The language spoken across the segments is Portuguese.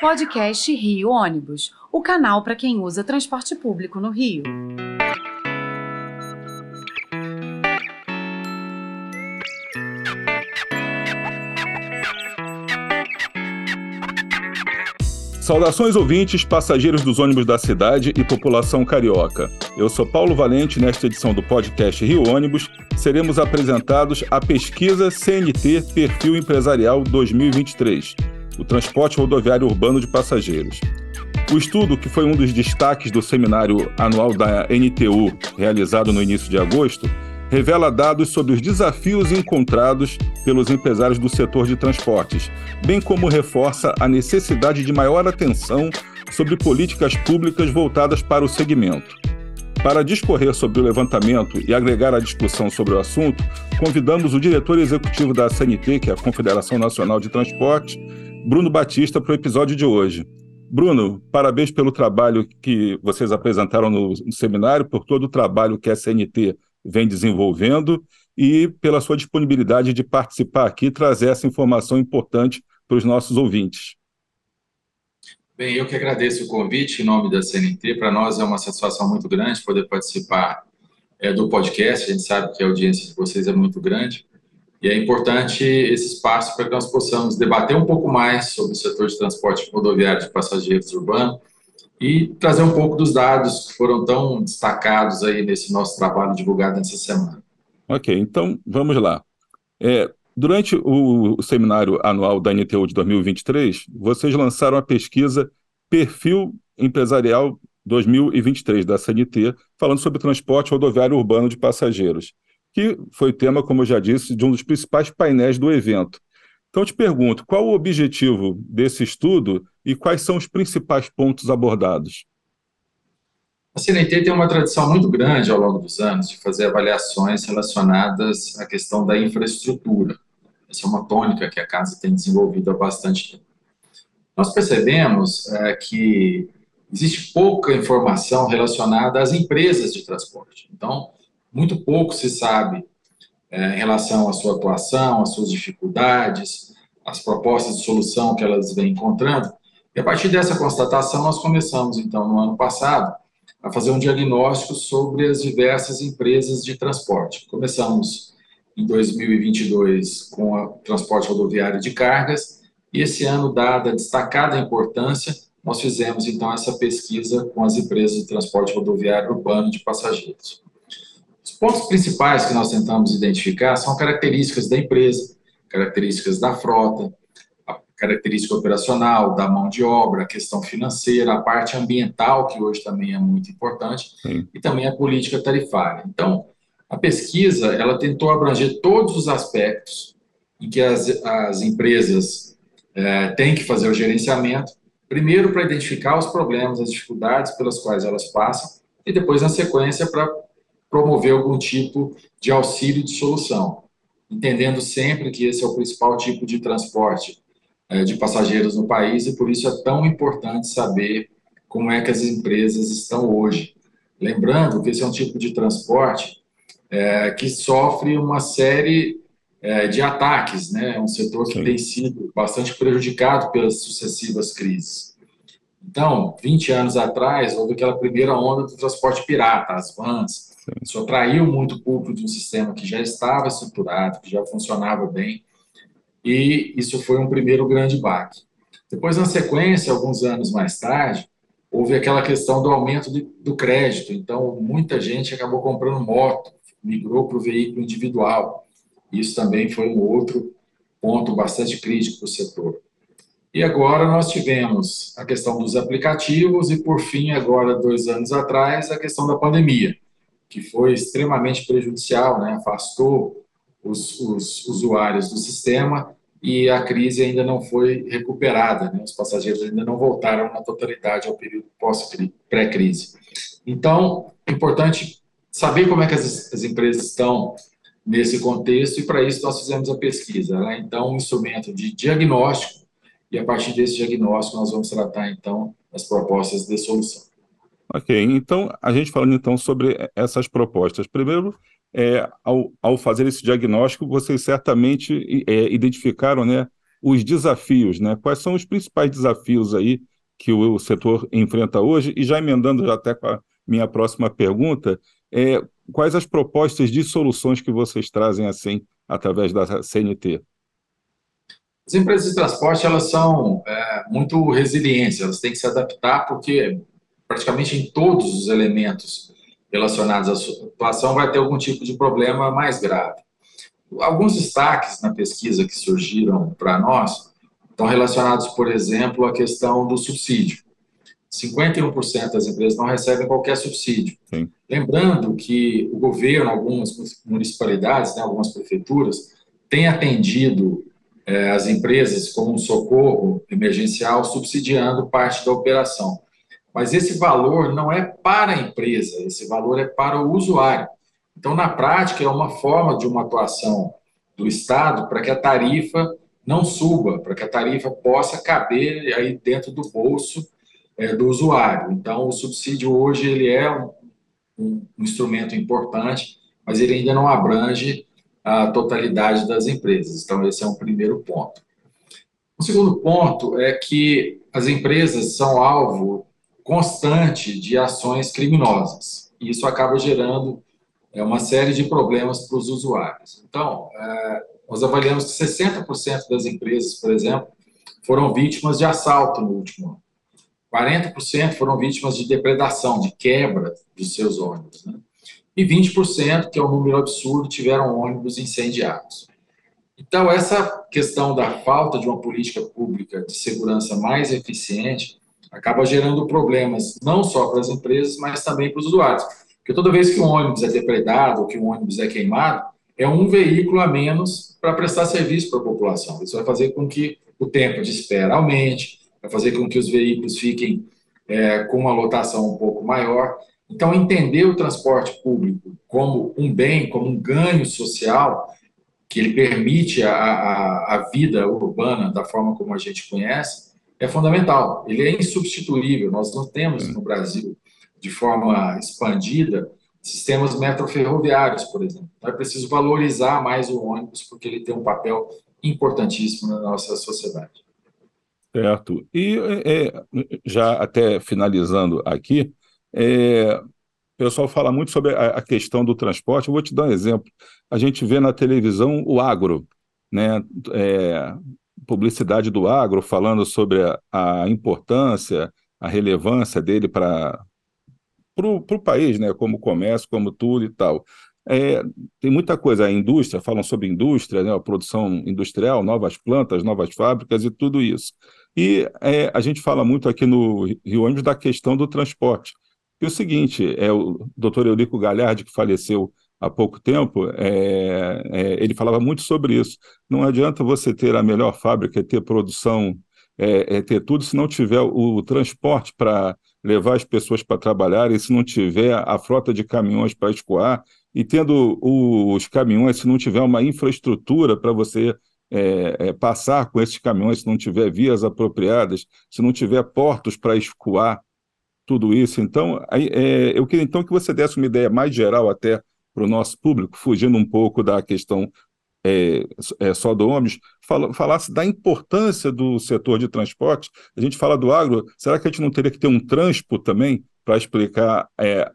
Podcast Rio Ônibus, o canal para quem usa transporte público no Rio. Saudações ouvintes, passageiros dos ônibus da cidade e população carioca. Eu sou Paulo Valente. Nesta edição do podcast Rio Ônibus, seremos apresentados a pesquisa CNT Perfil Empresarial 2023, o transporte rodoviário urbano de passageiros. O estudo, que foi um dos destaques do seminário anual da NTU, realizado no início de agosto, revela dados sobre os desafios encontrados pelos empresários do setor de transportes, bem como reforça a necessidade de maior atenção sobre políticas públicas voltadas para o segmento. Para discorrer sobre o levantamento e agregar a discussão sobre o assunto, convidamos o diretor executivo da CNT, que é a Confederação Nacional de Transportes, Bruno Batista, para o episódio de hoje. Bruno, parabéns pelo trabalho que vocês apresentaram no, no seminário, por todo o trabalho que a CNT vem desenvolvendo e pela sua disponibilidade de participar aqui e trazer essa informação importante para os nossos ouvintes. Bem, eu que agradeço o convite em nome da CNT. Para nós é uma satisfação muito grande poder participar é, do podcast. A gente sabe que a audiência de vocês é muito grande e é importante esse espaço para que nós possamos debater um pouco mais sobre o setor de transporte rodoviário de passageiros urbano e trazer um pouco dos dados que foram tão destacados aí nesse nosso trabalho divulgado nessa semana. Ok, então vamos lá. É, durante o, o seminário anual da NTU de 2023, vocês lançaram a pesquisa Perfil Empresarial 2023 da CNT, falando sobre transporte rodoviário urbano de passageiros, que foi tema, como eu já disse, de um dos principais painéis do evento. Então, te pergunto, qual o objetivo desse estudo e quais são os principais pontos abordados? A CNT tem uma tradição muito grande ao longo dos anos de fazer avaliações relacionadas à questão da infraestrutura. Essa é uma tônica que a casa tem desenvolvido há bastante tempo. Nós percebemos é, que existe pouca informação relacionada às empresas de transporte. Então, muito pouco se sabe é, em relação à sua atuação, às suas dificuldades, às propostas de solução que elas vêm encontrando. E a partir dessa constatação, nós começamos, então, no ano passado, a fazer um diagnóstico sobre as diversas empresas de transporte. Começamos em 2022 com o transporte rodoviário de cargas, e esse ano, dada a destacada importância, nós fizemos, então, essa pesquisa com as empresas de transporte rodoviário urbano de passageiros. Os pontos principais que nós tentamos identificar são características da empresa, características da frota, a característica operacional, da mão de obra, a questão financeira, a parte ambiental, que hoje também é muito importante, Sim. e também a política tarifária. Então, a pesquisa, ela tentou abranger todos os aspectos em que as, as empresas é, têm que fazer o gerenciamento, primeiro para identificar os problemas, as dificuldades pelas quais elas passam, e depois, na sequência, para promover algum tipo de auxílio de solução, entendendo sempre que esse é o principal tipo de transporte é, de passageiros no país e por isso é tão importante saber como é que as empresas estão hoje. Lembrando que esse é um tipo de transporte é, que sofre uma série é, de ataques, né? É um setor que Sim. tem sido bastante prejudicado pelas sucessivas crises. Então, 20 anos atrás, houve aquela primeira onda do transporte pirata, as vans, isso atraiu muito público de um sistema que já estava estruturado, que já funcionava bem, e isso foi um primeiro grande baque. Depois, na sequência, alguns anos mais tarde, houve aquela questão do aumento de, do crédito, então muita gente acabou comprando moto, migrou para o veículo individual. Isso também foi um outro ponto bastante crítico para o setor. E agora nós tivemos a questão dos aplicativos e, por fim, agora, dois anos atrás, a questão da pandemia que foi extremamente prejudicial, né? afastou os, os usuários do sistema e a crise ainda não foi recuperada, né? os passageiros ainda não voltaram na totalidade ao período pós-pré-crise. Então, é importante saber como é que as, as empresas estão nesse contexto e para isso nós fizemos a pesquisa. Né? Então, um instrumento de diagnóstico e a partir desse diagnóstico nós vamos tratar então as propostas de solução. Ok, então a gente falando então sobre essas propostas. Primeiro, é, ao, ao fazer esse diagnóstico, vocês certamente é, identificaram né, os desafios, né? Quais são os principais desafios aí que o, setor enfrenta hoje? E já emendando já até com a minha próxima pergunta, é, quais as propostas de soluções que vocês trazem assim através da CNT? As empresas de transporte elas são é, muito resilientes, elas têm que se adaptar porque praticamente em todos os elementos relacionados à situação vai ter algum tipo de problema mais grave. Alguns destaques na pesquisa que surgiram para nós estão relacionados, por exemplo, à questão do subsídio. 51% das empresas não recebem qualquer subsídio. Sim. Lembrando que o governo, algumas municipalidades, né, algumas prefeituras, têm atendido é, as empresas com um socorro emergencial, subsidiando parte da operação. Mas esse valor não é para a empresa, esse valor é para o usuário. Então, na prática, é uma forma de uma atuação do Estado para que a tarifa não suba, para que a tarifa possa caber aí dentro do bolso é, do usuário. Então, o subsídio hoje ele é um, um, instrumento importante, mas ele ainda não abrange a totalidade das empresas. Então, esse é um primeiro ponto. O segundo ponto é que as empresas são alvo constante de ações criminosas. E isso acaba gerando é uma série de problemas para os usuários. Então, é, nós avaliamos que 60% das empresas, por exemplo, foram vítimas de assalto no último ano. 40% foram vítimas de depredação, de quebra dos seus ônibus. Né? E 20%, que é um número absurdo, tiveram ônibus incendiados. Então, essa questão da falta de uma política pública de segurança mais eficiente acaba gerando problemas não só para as empresas, mas também para os usuários porque toda vez que um ônibus é depredado ou que um ônibus é queimado, é um veículo a menos para prestar serviço para a população. Isso vai fazer com que o tempo de espera aumente, vai fazer com que os veículos fiquem é, com uma lotação um pouco maior. Então, entender o transporte público como um bem, como um ganho social, que ele permite a, a, a vida urbana da forma como a gente conhece, é fundamental. Ele é insubstituível. Nós não temos no Brasil de forma expandida sistemas metroferroviários, por exemplo. Então, é preciso valorizar mais o ônibus, porque ele tem um papel importantíssimo na nossa sociedade. Certo. E é, já até finalizando aqui, é, o pessoal fala muito sobre a, a, questão do transporte. Eu vou te dar um exemplo. A gente vê na televisão o agro, né? É, publicidade do agro falando sobre a, a importância, a relevância dele para o país, né, como comércio, como tudo e tal. É, tem muita coisa, a indústria, falam sobre indústria, né, a produção industrial, novas plantas, novas fábricas e tudo isso. E é, a gente fala muito aqui no Rio Ônibus da questão do transporte. E o seguinte, é o doutor Eurico Galhardi, que faleceu há pouco tempo, é, é, ele falava muito sobre isso. Não adianta você ter a melhor fábrica, ter produção, é, é ter tudo, se não tiver o, o transporte para levar as pessoas para trabalhar, e se não tiver a frota de caminhões para escoar, e tendo os caminhões, se não tiver uma infraestrutura para você é, é, passar com esses caminhões, se não tiver vias apropriadas, se não tiver portos para escoar tudo isso. Então, é, eu queria então que você desse uma ideia mais geral até para o nosso público, fugindo um pouco da questão é, é, só do ônibus, fala, falasse da importância do setor de transporte. A gente fala do agro, será que a gente não teria que ter um transpo também para explicar é,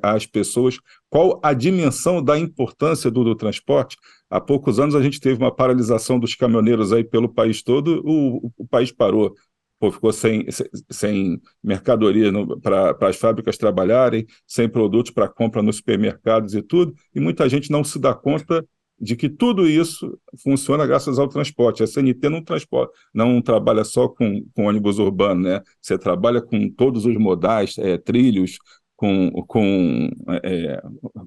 às pessoas qual a dimensão da importância do, do, transporte? Há poucos anos a gente teve uma paralisação dos caminhoneiros aí pelo país todo, o, o país parou. Pô, ficou sem, sem mercadoria para as fábricas trabalharem, sem produtos para compra nos supermercados e tudo, e muita gente não se dá conta de que tudo isso funciona graças ao transporte. A CNT não, transporta, não trabalha só com, com ônibus urbano, né? Você trabalha com todos os modais, é, trilhos, com, com é,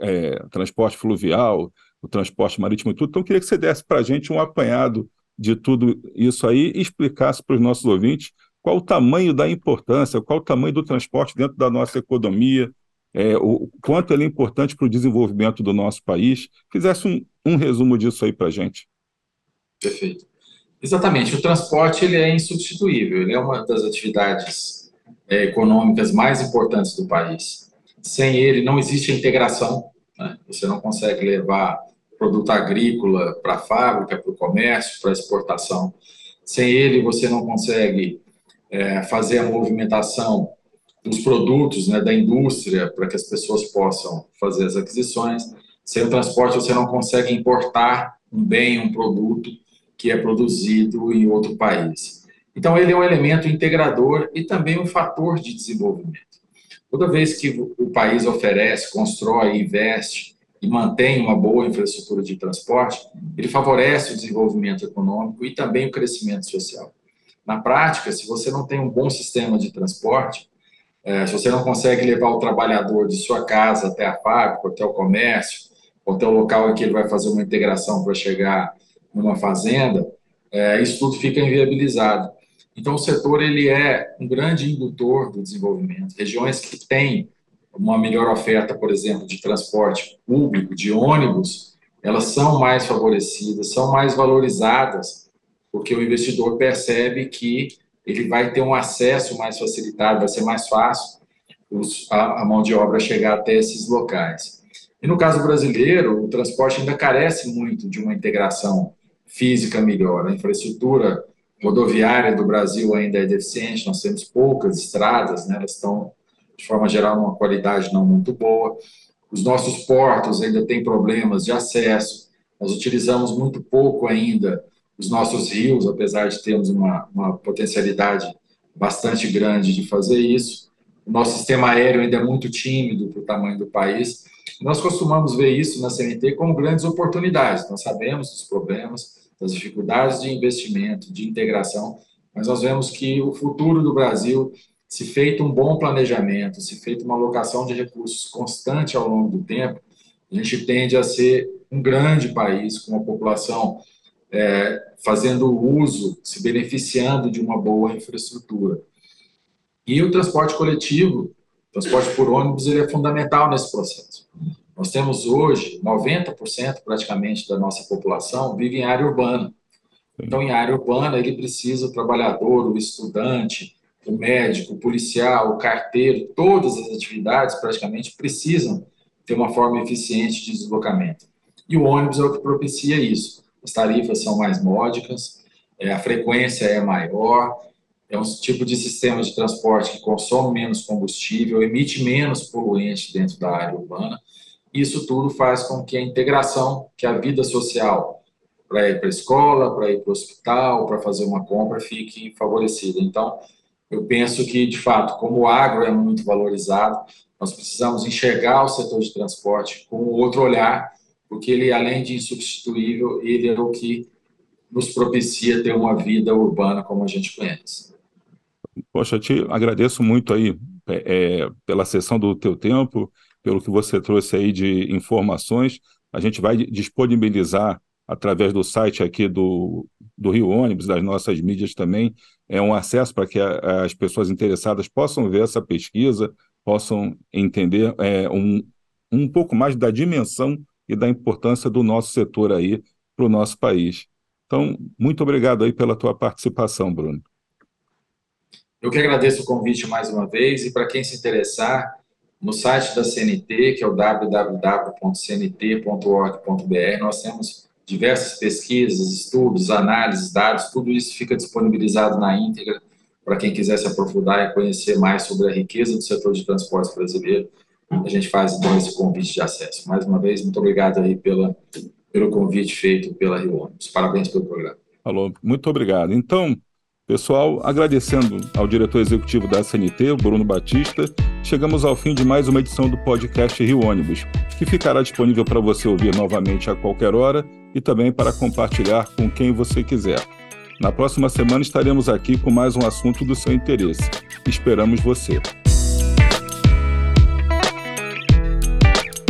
é, transporte fluvial, o transporte marítimo e tudo. Então, queria que você desse para a gente um apanhado de tudo isso aí e explicasse para os nossos ouvintes qual o tamanho da importância, qual o tamanho do transporte dentro da nossa economia, é, o quanto ele é importante para o desenvolvimento do nosso país. Fizesse um, um resumo disso aí para a gente. Perfeito. Exatamente. O transporte ele é insubstituível. Ele é uma das atividades é, econômicas mais importantes do país. Sem ele, não existe integração. Né? Você não consegue levar produto agrícola para a fábrica, para o comércio, para a exportação. Sem ele, você não consegue é, fazer a movimentação dos produtos, né, da indústria, para que as pessoas possam fazer as aquisições. Sem o transporte, você não consegue importar um bem, um produto que é produzido em outro país. Então, ele é um elemento integrador e também um fator de desenvolvimento. Toda vez que o país oferece, constrói, investe e mantém uma boa infraestrutura de transporte, ele favorece o desenvolvimento econômico e também o crescimento social. Na prática, se você não tem um bom sistema de transporte, é, se você não consegue levar o trabalhador de sua casa até a fábrica, até o comércio, até o local em que ele vai fazer uma integração para chegar numa fazenda, é, isso tudo fica inviabilizado. Então, o setor ele é um grande indutor do desenvolvimento. Regiões que têm uma melhor oferta, por exemplo, de transporte público, de ônibus, elas são mais favorecidas, são mais valorizadas, porque o investidor percebe que ele vai ter um acesso mais facilitado, vai ser mais fácil os, a, a, mão de obra chegar até esses locais. E no caso brasileiro, o transporte ainda carece muito de uma integração física melhor. A infraestrutura rodoviária do Brasil ainda é deficiente, nós temos poucas estradas, né, elas estão, de forma geral, numa qualidade não muito boa. Os nossos portos ainda têm problemas de acesso, nós utilizamos muito pouco ainda os nossos rios, apesar de termos uma, uma potencialidade bastante grande de fazer isso. O nosso sistema aéreo ainda é muito tímido para o tamanho do país. Nós costumamos ver isso na CNT como grandes oportunidades. Nós sabemos dos problemas, das dificuldades de investimento, de integração, mas nós vemos que o futuro do Brasil, se feito um bom planejamento, se feito uma alocação de recursos constante ao longo do tempo, a gente tende a ser um grande país com uma população é, fazendo uso, se beneficiando de uma boa infraestrutura. E o transporte coletivo, transporte por ônibus, ele é fundamental nesse processo. Nós temos hoje 90% praticamente da nossa população vive em área urbana. Então, em área urbana, ele precisa o trabalhador, o estudante, o médico, o policial, o carteiro, todas as atividades praticamente precisam ter uma forma eficiente de deslocamento. E o ônibus é o que propicia isso as tarifas são mais módicas, é, a frequência é maior, é um tipo de sistema de transporte que consome menos combustível, emite menos poluente dentro da área urbana. Isso tudo faz com que a integração, que a vida social para ir para a escola, para ir para o hospital, para fazer uma compra, fique favorecida. Então, eu penso que, de fato, como o agro é muito valorizado, nós precisamos enxergar o setor de transporte com outro olhar porque ele, além de insubstituível, ele é o que nos propicia ter uma vida urbana como a gente conhece. Poxa, te agradeço muito aí é, é, pela sessão do teu tempo, pelo que você trouxe aí de informações. A gente vai disponibilizar através do site aqui do, do Rio Ônibus, das nossas mídias também, é um acesso para que a, as pessoas interessadas possam ver essa pesquisa, possam entender é, um, um pouco mais da dimensão e da importância do nosso setor aí para o nosso país. Então, muito obrigado aí pela tua participação, Bruno. Eu que agradeço o convite mais uma vez e para quem se interessar, no site da CNT, que é o www.cnt.org.br, nós temos diversas pesquisas, estudos, análises, dados, tudo isso fica disponibilizado na íntegra para quem quiser se aprofundar e conhecer mais sobre a riqueza do setor de transportes brasileiro a gente faz então esse convite de acesso. Mais uma vez, muito obrigado aí pela, pelo convite feito pela Rio. Parabéns pelo programa. Falou, muito obrigado. Então, pessoal, agradecendo ao diretor executivo da SNT, Bruno Batista, chegamos ao fim de mais uma edição do podcast Rio Ônibus, que ficará disponível para você ouvir novamente a qualquer hora e também para compartilhar com quem você quiser. Na próxima semana estaremos aqui com mais um assunto do seu interesse. Esperamos você.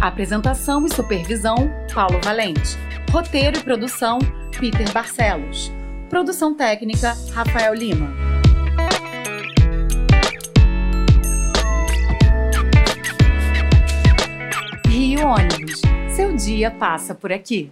Apresentação e supervisão: Paulo Valente. Roteiro e produção: Peter Barcelos. Produção técnica: Rafael Lima. Rio Ônibus. Seu dia passa por aqui.